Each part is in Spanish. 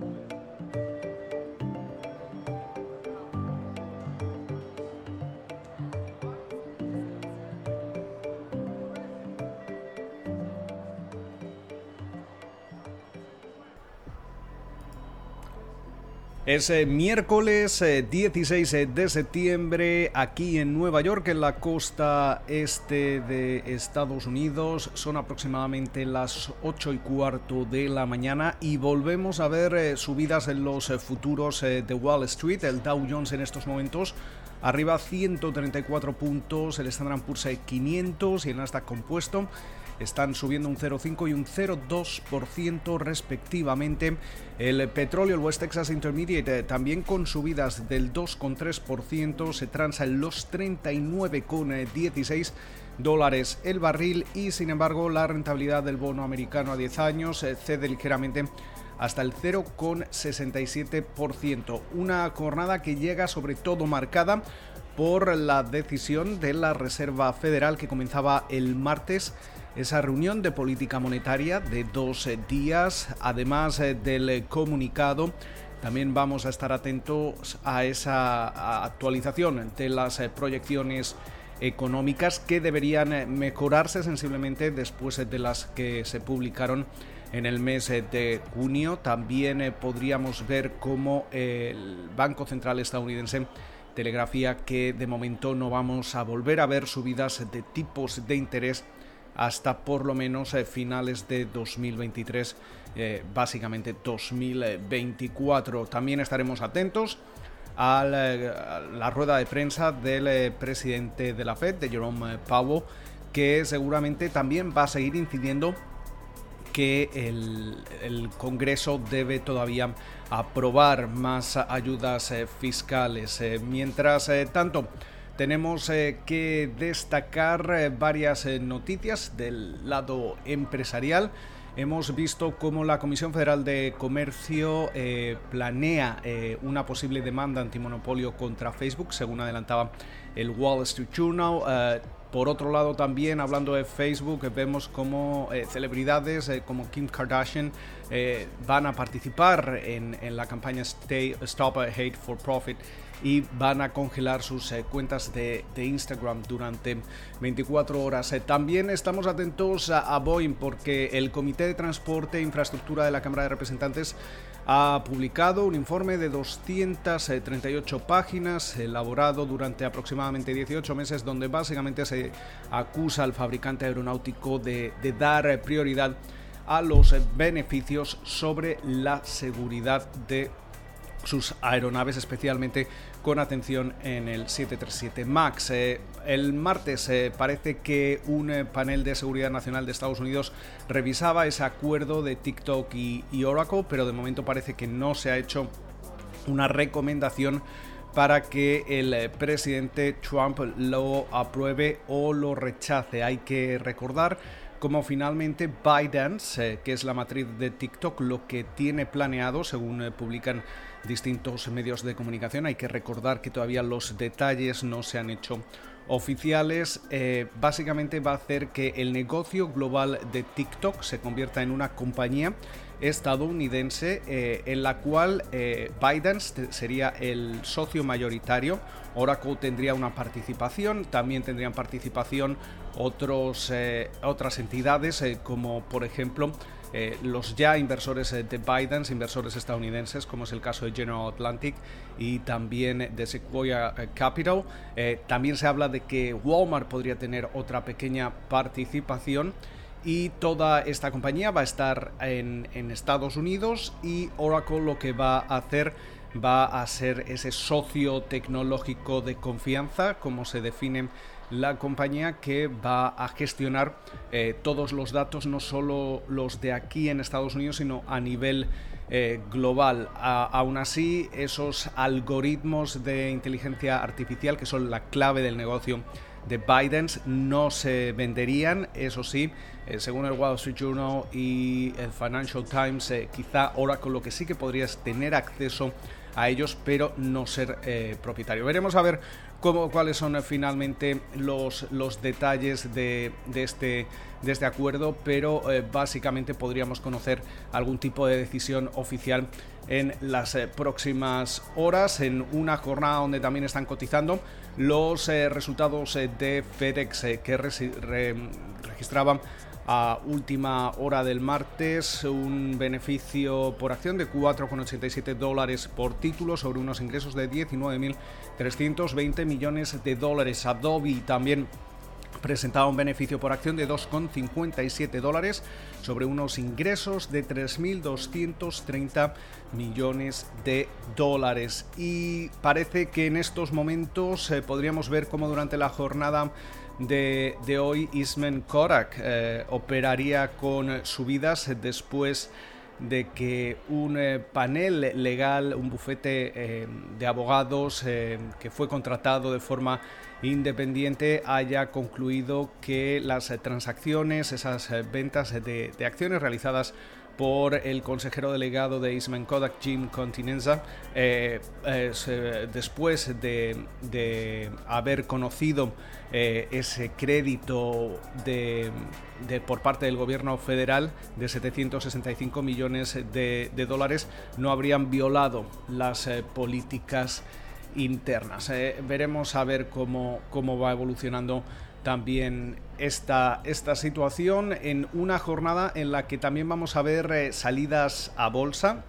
Thank you. Es eh, miércoles 16 eh, de septiembre aquí en Nueva York, en la costa este de Estados Unidos. Son aproximadamente las 8 y cuarto de la mañana y volvemos a ver eh, subidas en los futuros de Wall Street. El Dow Jones en estos momentos arriba 134 puntos, el Standard Poor's 500 y el Nasdaq compuesto están subiendo un 0,5 y un 0,2% respectivamente. El petróleo, el West Texas Intermediate, eh, también con subidas del 2,3%, se transa en los 39,16 dólares el barril y sin embargo la rentabilidad del bono americano a 10 años eh, cede ligeramente hasta el 0,67%. Una jornada que llega sobre todo marcada por la decisión de la Reserva Federal que comenzaba el martes esa reunión de política monetaria de dos eh, días, además eh, del eh, comunicado. También vamos a estar atentos a esa actualización de las proyecciones económicas que deberían mejorarse sensiblemente después de las que se publicaron en el mes de junio. También podríamos ver cómo el Banco Central estadounidense telegrafía que de momento no vamos a volver a ver subidas de tipos de interés hasta por lo menos eh, finales de 2023, eh, básicamente 2024. También estaremos atentos a la, rueda de prensa del presidente de la Fed, de Jerome Powell, que seguramente también va a seguir incidiendo que el, Congreso debe todavía aprobar más ayudas eh, fiscales. mientras tanto, tenemos eh, que destacar eh, varias eh, noticias del lado empresarial. Hemos visto cómo la Comisión Federal de Comercio planea una posible demanda antimonopolio contra Facebook, según adelantaba el Wall Street Journal. Por otro lado, también hablando de Facebook, vemos como celebridades como Kim Kardashian van a participar en, en la campaña Stay, Stop Hate for Profit y van a congelar sus eh, cuentas de, Instagram durante 24 horas. Eh, también estamos atentos a, Boeing porque el Comité de Transporte e Infraestructura de la Cámara de Representantes ha publicado un informe de 238 páginas elaborado durante aproximadamente 18 meses donde básicamente se acusa al fabricante aeronáutico de, de dar prioridad a los beneficios sobre la seguridad de sus aeronaves, especialmente con atención en el 737 MAX. Eh, el martes eh, parece que un eh, panel de seguridad nacional de Estados Unidos revisaba ese acuerdo de TikTok y, Oracle, pero de momento parece que no se ha hecho una recomendación para que el presidente Trump lo apruebe o lo rechace. Hay que recordar como finalmente ByteDance, que es la matriz de TikTok, lo que tiene planeado, según publican distintos medios de comunicación. Hay que recordar que todavía los detalles no se han hecho oficiales. Eh, básicamente va a hacer que el negocio global de TikTok se convierta en una compañía estadounidense eh, en la cual eh, Biden sería el socio mayoritario. Oracle tendría una participación, también tendrían participación otros, otras entidades como por ejemplo eh, los ya inversores eh, de Biden, inversores estadounidenses, como es el caso de General Atlantic y también de Sequoia eh, Capital. también se habla de que Walmart podría tener otra pequeña participación y toda esta compañía va a estar en, en, Estados Unidos y Oracle lo que va a hacer va a ser ese socio tecnológico de confianza, como se define la compañía que va a gestionar eh, todos los datos, no solo los de aquí en Estados Unidos, sino a nivel eh, global. aún así, esos algoritmos de inteligencia artificial, que son la clave del negocio de Biden, no se venderían, eso sí, eh, según el Wall Street Journal y el Financial Times, quizá ahora con lo que sí que podrías tener acceso a ellos, pero no ser propietario. Veremos a ver cómo, cuáles son finalmente los, los detalles de, este, de este acuerdo, pero básicamente podríamos conocer algún tipo de decisión oficial en las próximas horas, en una jornada donde también están cotizando los resultados de FedEx que registraban a última hora del martes un beneficio por acción de 4,87 dólares por título sobre unos ingresos de 19.320 millones de dólares. Adobe también presentaba un beneficio por acción de 2,57 dólares sobre unos ingresos de 3.230 millones de dólares. Y parece que en estos momentos eh, podríamos ver cómo durante la jornada de, hoy Isman Korak eh, operaría con subidas después de que un eh, panel legal, un bufete eh, de abogados que fue contratado de forma independiente haya concluido que las transacciones, esas ventas de acciones realizadas por el consejero delegado de Eastman Kodak, Jim Continenza, eh, después de, haber conocido eh, ese crédito de, por parte del gobierno federal de 765 millones de, dólares, no habrían violado las eh, políticas internas. veremos a ver cómo, cómo va evolucionando también esta, esta situación en una jornada en la que también vamos a ver eh, salidas a bolsa,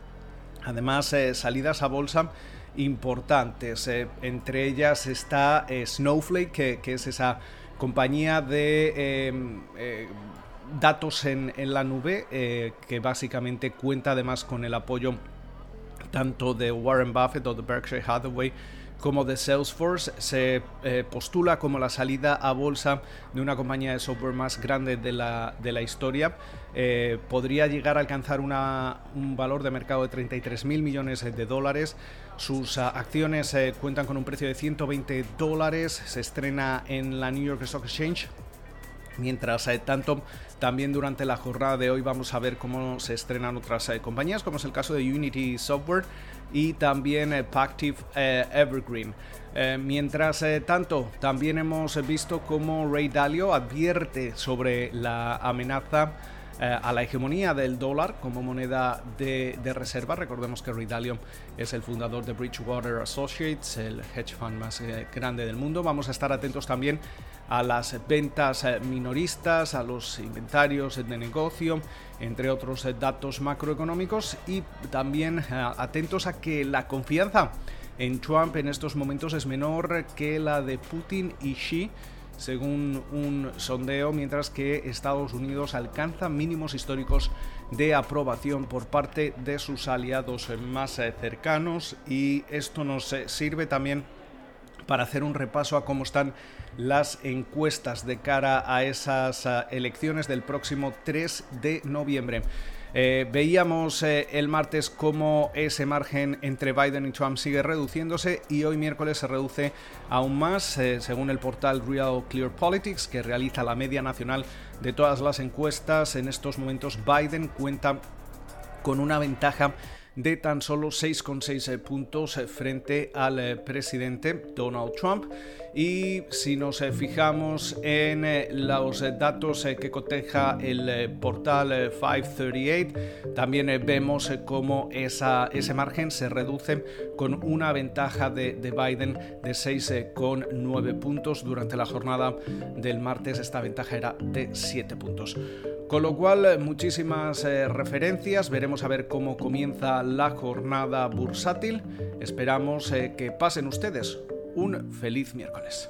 además eh, salidas a bolsa importantes. Eh, entre ellas está Snowflake, que, es esa compañía de em, datos en, en, la nube, que básicamente cuenta además con el apoyo tanto de Warren Buffett o de Berkshire Hathaway, como de Salesforce se eh, postula como la salida a bolsa de una compañía de software más grande de la, de la historia. Eh, podría llegar a alcanzar un valor de mercado de 33 mil millones de dólares. Sus ah, acciones eh, cuentan con un precio de 120 dólares. Se estrena en la New York Stock Exchange. Mientras tanto, también durante la jornada de hoy vamos a ver cómo se estrenan otras compañías, como es el caso de Unity Software y también eh, Pactive eh, Evergreen. Eh, mientras tanto, también hemos visto cómo Ray Dalio advierte sobre la amenaza a la hegemonía del dólar como moneda de, reserva. Recordemos que Ray Dalio es el fundador de Bridgewater Associates, el hedge fund más grande del mundo. Vamos a estar atentos también a las ventas minoristas, a los inventarios de negocio, entre otros datos macroeconómicos y también eh, atentos a que la confianza en Trump en estos momentos es menor que la de Putin y Xi según un sondeo, mientras que Estados Unidos alcanza mínimos históricos de aprobación por parte de sus aliados más eh, cercanos y esto nos eh, sirve también para hacer un repaso a cómo están las encuestas de cara a esas ah, elecciones del próximo 3 de noviembre. Eh, veíamos eh, el martes cómo ese margen entre Biden y Trump sigue reduciéndose y hoy miércoles se reduce aún más, eh, según el portal Real Clear Politics, que realiza la media nacional de todas las encuestas. En estos momentos Biden cuenta con una ventaja de tan solo 6,6 eh, puntos frente al presidente Donald Trump. Y si nos fijamos en los datos que coteja el portal 538, también vemos cómo ese margen se reduce con una ventaja de, de Biden de 6,9 puntos. Durante la jornada del martes esta ventaja era de 7 puntos. Con lo cual, muchísimas eh, referencias, veremos a ver cómo comienza la jornada bursátil. Esperamos eh, que pasen ustedes un feliz miércoles.